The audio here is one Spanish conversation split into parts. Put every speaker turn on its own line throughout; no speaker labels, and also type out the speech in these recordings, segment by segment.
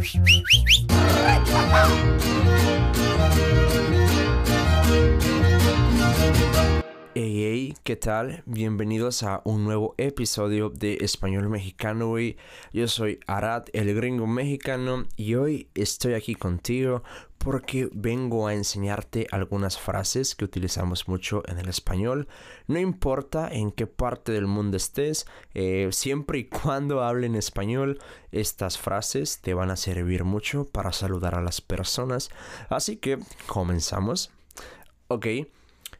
Música ¿qué tal? Bienvenidos a un nuevo episodio de Español Mexicano, güey. Yo soy Arad, el gringo mexicano, y hoy estoy aquí contigo porque vengo a enseñarte algunas frases que utilizamos mucho en el español. No importa en qué parte del mundo estés, eh, siempre y cuando hablen español, estas frases te van a servir mucho para saludar a las personas. Así que comenzamos. Ok.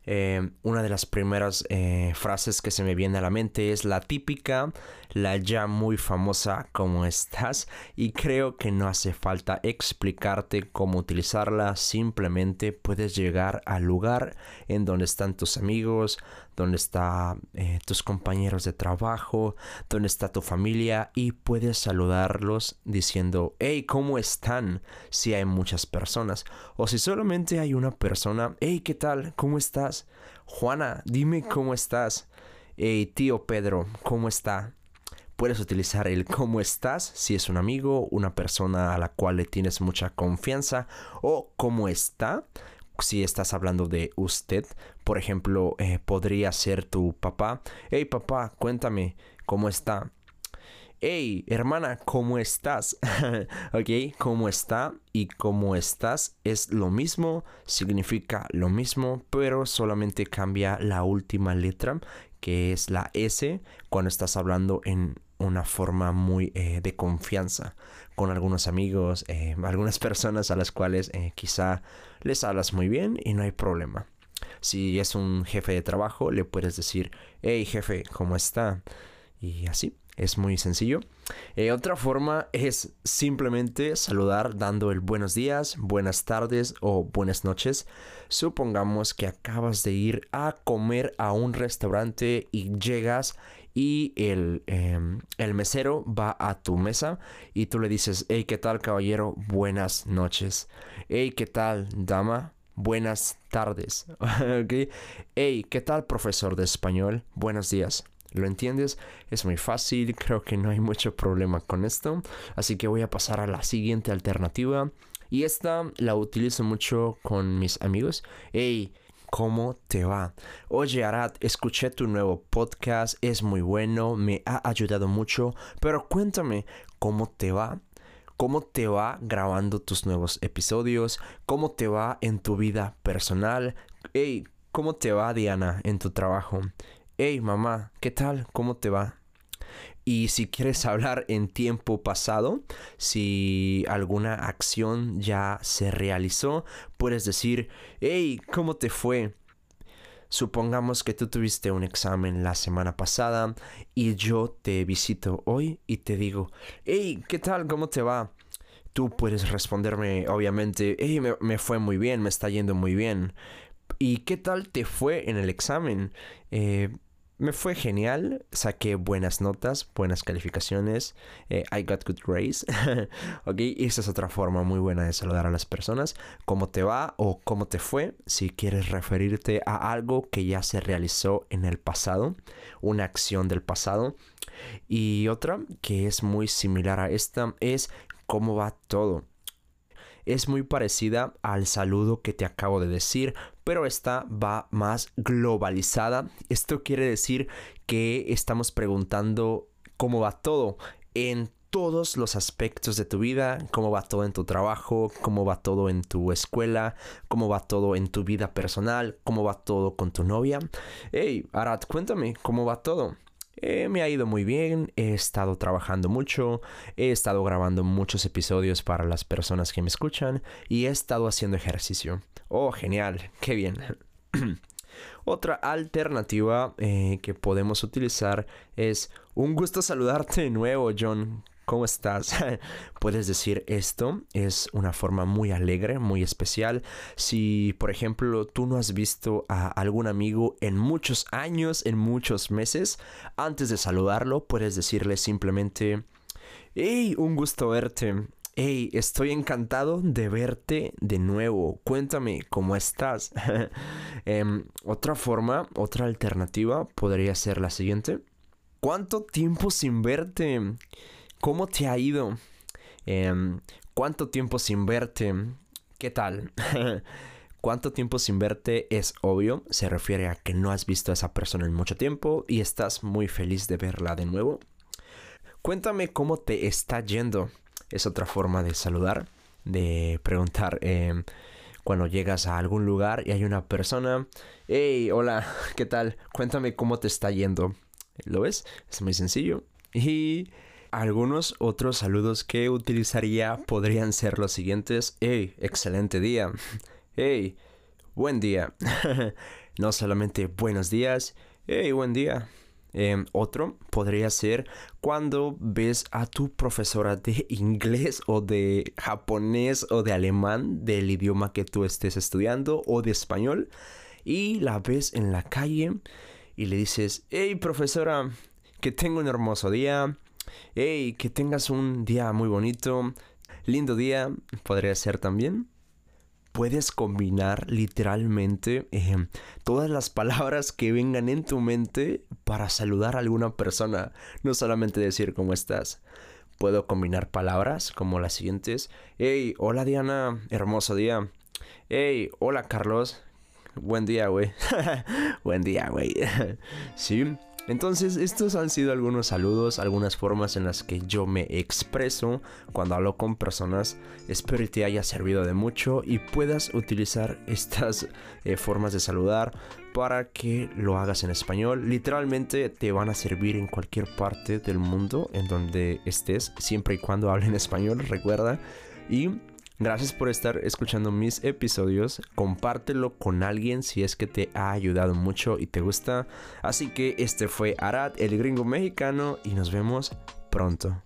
Eh, una de las primeras eh, frases que se me viene a la mente es la típica, la ya muy famosa ¿cómo estás? Y creo que no hace falta explicarte cómo utilizarla, simplemente puedes llegar al lugar en donde están tus amigos, donde están eh, tus compañeros de trabajo, donde está tu familia y puedes saludarlos diciendo, hey, ¿cómo están? Si hay muchas personas. O si solamente hay una persona, hey, ¿qué tal? ¿Cómo estás? Juana, dime cómo estás. Hey, tío Pedro, ¿cómo está? Puedes utilizar el cómo estás si es un amigo, una persona a la cual le tienes mucha confianza o cómo está si estás hablando de usted. Por ejemplo, eh, podría ser tu papá. Hey papá, cuéntame cómo está. Hey, hermana, ¿cómo estás? ok, ¿cómo está? Y cómo estás es lo mismo, significa lo mismo, pero solamente cambia la última letra, que es la S, cuando estás hablando en una forma muy eh, de confianza con algunos amigos, eh, algunas personas a las cuales eh, quizá les hablas muy bien y no hay problema. Si es un jefe de trabajo, le puedes decir, hey jefe, ¿cómo está? Y así, es muy sencillo. otra forma es simplemente saludar dando el buenos días, buenas tardes o buenas noches. Supongamos que acabas de ir a comer a un restaurante y llegas y em, el, mesero va a tu mesa y tú le dices, hey, ¿qué tal caballero? Buenas noches. Hey, ¿qué tal dama? Buenas tardes. Hey, ¿qué tal profesor de español? Buenos días. ¿Lo entiendes? Es muy fácil, creo que no hay mucho problema con esto. Así que voy a pasar a la siguiente alternativa. Y esta la utilizo mucho con mis amigos. Hey, ¿Cómo te va? Oye, Arad, escuché tu nuevo podcast, es muy bueno, me ha ayudado mucho, pero cuéntame, ¿cómo te va? ¿Cómo te va grabando tus nuevos episodios? ¿Cómo te va en tu vida personal? Hey, ¿cómo te va, Diana, en tu trabajo? Hey, mamá, ¿qué tal? ¿Cómo te va? Y si quieres hablar en tiempo pasado, si alguna acción ya se realizó, puedes decir, hey, ¿cómo te fue? Supongamos que tú tuviste un examen la semana pasada y yo te visito hoy y te digo, hey, ¿qué tal? ¿Cómo te va? Tú puedes responderme, obviamente, hey, me, me fue muy bien, me está yendo muy bien. ¿Y qué tal te fue en el examen? Eh, me fue genial, saqué buenas notas, buenas calificaciones, eh, I got good grades, ok, esa es otra forma muy buena de saludar a las personas, cómo te va o cómo te fue, si quieres referirte a algo que ya se realizó en el pasado, una acción del pasado, y otra que es muy similar a esta es cómo va todo es muy parecida al saludo que te acabo de decir, pero esta va más globalizada. Esto quiere decir que estamos preguntando cómo va todo en todos los aspectos de tu vida, cómo va todo en tu trabajo, cómo va todo en tu escuela, cómo va todo en tu vida personal, cómo va todo con tu novia. Hey, Arad, cuéntame, ¿cómo va todo? Eh, me ha ido muy bien, he estado trabajando mucho, he estado grabando muchos episodios para las personas que me escuchan y he estado haciendo ejercicio. Oh, genial, qué bien. Otra alternativa eh, que podemos utilizar es un gusto saludarte de nuevo, John. ¿Cómo estás? Puedes decir esto, es una forma muy alegre, muy especial. Si, por ejemplo, tú no has visto a algún amigo en muchos años, en muchos meses, antes de saludarlo, puedes decirle simplemente, hey, un gusto verte. Hey, estoy encantado de verte de nuevo. Cuéntame cómo estás. Em, otra forma, otra alternativa podría ser la siguiente. ¿Cuánto tiempo sin verte? ¿Cómo te ha ido? Em, ¿Cuánto tiempo sin verte? ¿Qué tal? ¿Cuánto tiempo sin verte? Es obvio, se refiere a que no has visto a esa persona en mucho tiempo y estás muy feliz de verla de nuevo. Cuéntame cómo te está yendo. Es otra forma de saludar, de preguntar em, cuando llegas a algún lugar y hay una persona. Hey, hola, ¿qué tal? Cuéntame cómo te está yendo. ¿Lo ves? Es muy sencillo. Y algunos otros saludos que utilizaría podrían ser los siguientes. Hey, excelente día. Hey, buen día. no solamente buenos días. Hey, buen día. Em, otro podría ser cuando ves a tu profesora de inglés o de japonés o de alemán del idioma que tú estés estudiando o de español y la ves en la calle y le dices, hey profesora, que tenga un hermoso día, hey, que tengas un día muy bonito, lindo día, podría ser también puedes combinar literalmente eh, todas las palabras que vengan en tu mente para saludar a alguna persona, no solamente decir cómo estás. Puedo combinar palabras como las siguientes. Hey, hola Diana, hermoso día. Hey, hola Carlos. Buen día, güey. Buen día, güey. sí, entonces, estos han sido algunos saludos, algunas formas en las que yo me expreso cuando hablo con personas. Espero que te haya servido de mucho y puedas utilizar estas eh, formas de saludar para que lo hagas en español. Literalmente te van a servir en cualquier parte del mundo en donde estés, siempre y cuando hablen español, recuerda. Y Gracias por estar escuchando mis episodios. Compártelo con alguien si es que te ha ayudado mucho y te gusta. Así que este fue Arad, el gringo mexicano, y nos vemos pronto.